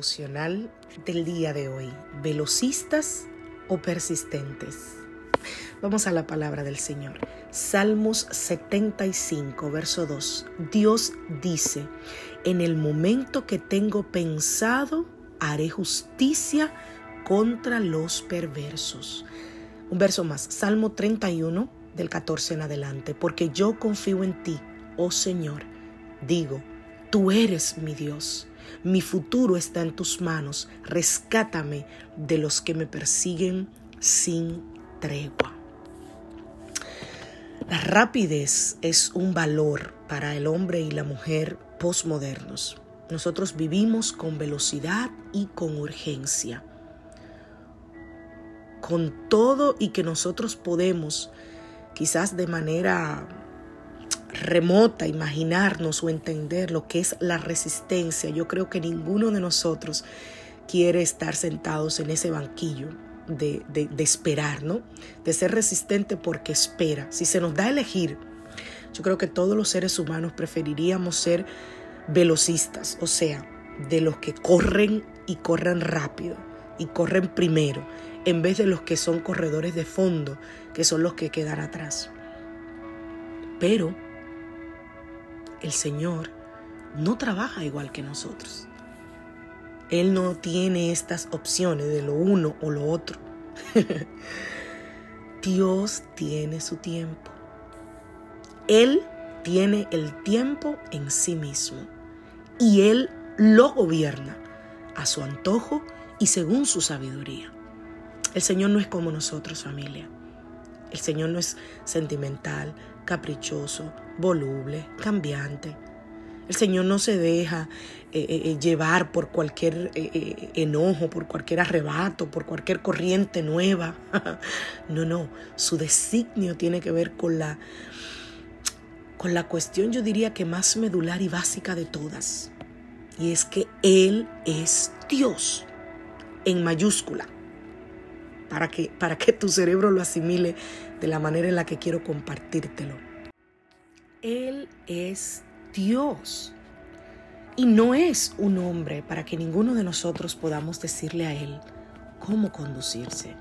Devocional del día de hoy. ¿Velocistas o persistentes? Vamos a la palabra del Señor. Salmos 75, verso 2. Dios dice, en el momento que tengo pensado, haré justicia contra los perversos. Un verso más, Salmo 31, del 14 en adelante. Porque yo confío en ti, oh Señor. Digo, tú eres mi Dios mi futuro está en tus manos. Rescátame de los que me persiguen sin tregua. La rapidez es un valor para el hombre y la mujer postmodernos. Nosotros vivimos con velocidad y con urgencia. Con todo y que nosotros podemos, quizás de manera remota imaginarnos o entender lo que es la resistencia. Yo creo que ninguno de nosotros quiere estar sentados en ese banquillo de, esperar, ¿no? De ser resistente porque espera. Si se nos da a elegir, yo creo que todos los seres humanos preferiríamos ser velocistas, o sea, de los que corren y corren rápido y corren primero, en vez de los que son corredores de fondo, que son los que quedan atrás. Pero el Señor no trabaja igual que nosotros. Él no tiene estas opciones de lo uno o lo otro. Dios tiene su tiempo. Él tiene el tiempo en sí mismo y Él lo gobierna a su antojo y según su sabiduría. El Señor no es como nosotros, familia. El Señor no es sentimental, caprichoso, voluble, cambiante. El Señor no se deja eh, eh, eh, llevar por cualquier enojo, por cualquier arrebato, por cualquier corriente nueva. no, no, su designio tiene que ver con la, con la cuestión, yo diría que más medular y básica de todas. Y es que Él es Dios en mayúscula para que, para que tu cerebro lo asimile de la manera en la que quiero compartírtelo. Él es Dios y no es un hombre para que ninguno de nosotros podamos decirle a Él cómo conducirse.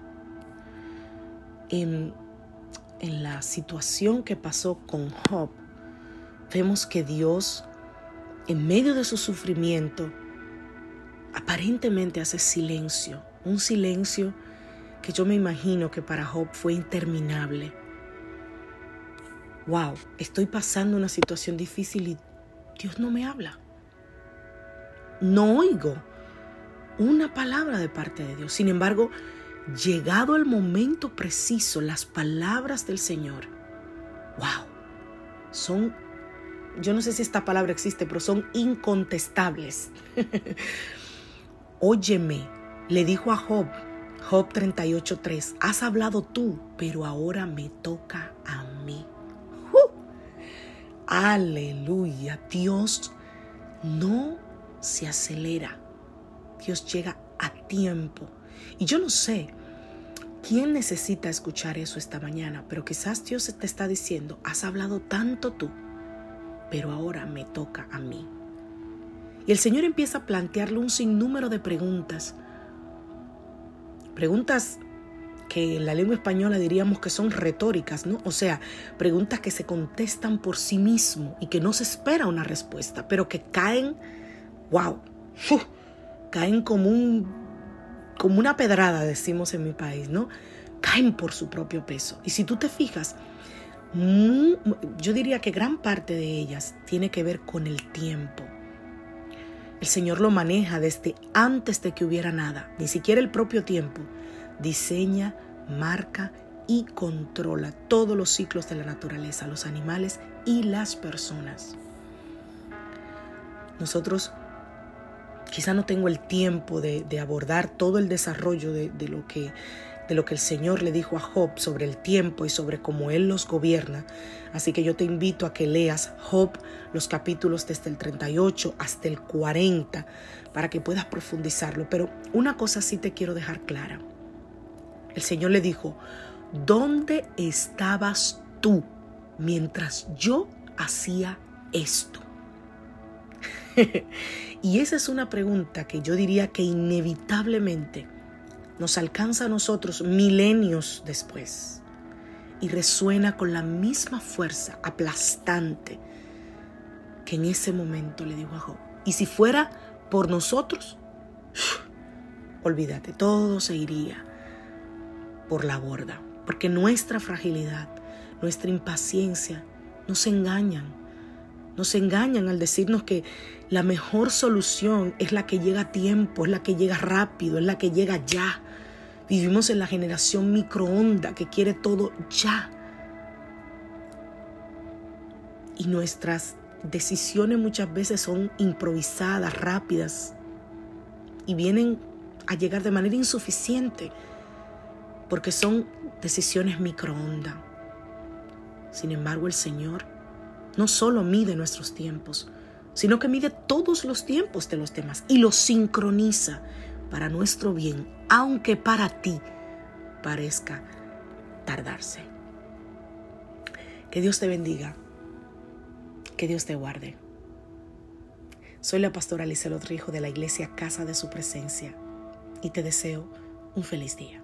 En, en la situación que pasó con Job, vemos que Dios, en medio de su sufrimiento, aparentemente hace silencio, un silencio que yo me imagino que para Job fue interminable. Wow, estoy pasando una situación difícil y Dios no me habla. No oigo una palabra de parte de Dios. Sin embargo, llegado el momento preciso, las palabras del Señor, wow, son, yo no sé si esta palabra existe, pero son incontestables. Óyeme, le dijo a Job, Job 38:3, has hablado tú, pero ahora me toca a mí. Aleluya, Dios no se acelera, Dios llega a tiempo. Y yo no sé quién necesita escuchar eso esta mañana, pero quizás Dios te está diciendo, has hablado tanto tú, pero ahora me toca a mí. Y el Señor empieza a plantearle un sinnúmero de preguntas. Preguntas que en la lengua española diríamos que son retóricas, ¿no? O sea, preguntas que se contestan por sí mismo y que no se espera una respuesta, pero que caen, wow, caen como un como una pedrada, decimos en mi país, ¿no? Caen por su propio peso. Y si tú te fijas, yo diría que gran parte de ellas tiene que ver con el tiempo. El Señor lo maneja desde antes de que hubiera nada, ni siquiera el propio tiempo. Diseña, marca y controla todos los ciclos de la naturaleza, los animales y las personas. Nosotros quizá no tengo el tiempo de, abordar todo el desarrollo de, lo que, de lo que el Señor le dijo a Job sobre el tiempo y sobre cómo Él los gobierna. Así que yo te invito a que leas Job, los capítulos desde el 38 hasta el 40, para que puedas profundizarlo. Pero una cosa sí te quiero dejar clara. El Señor le dijo, ¿dónde estabas tú mientras yo hacía esto? y esa es una pregunta que yo diría que inevitablemente nos alcanza a nosotros milenios después y resuena con la misma fuerza aplastante que en ese momento le dijo a Job. Y si fuera por nosotros, olvídate, todo se iría por la borda, porque nuestra fragilidad, nuestra impaciencia nos engañan nos engañan al decirnos que la mejor solución es la que llega a tiempo, es la que llega rápido, es la que llega ya. Vivimos en la generación microonda que quiere todo ya. Y nuestras decisiones muchas veces son improvisadas, rápidas, y vienen a llegar de manera insuficiente, porque son decisiones microonda. Sin embargo, el Señor no solo mide nuestros tiempos, sino que mide todos los tiempos de los demás y los sincroniza para nuestro bien, aunque para ti parezca tardarse. Que Dios te bendiga, que Dios te guarde. Soy la pastora Alicia Rijo de la iglesia Casa de Su Presencia y te deseo un feliz día.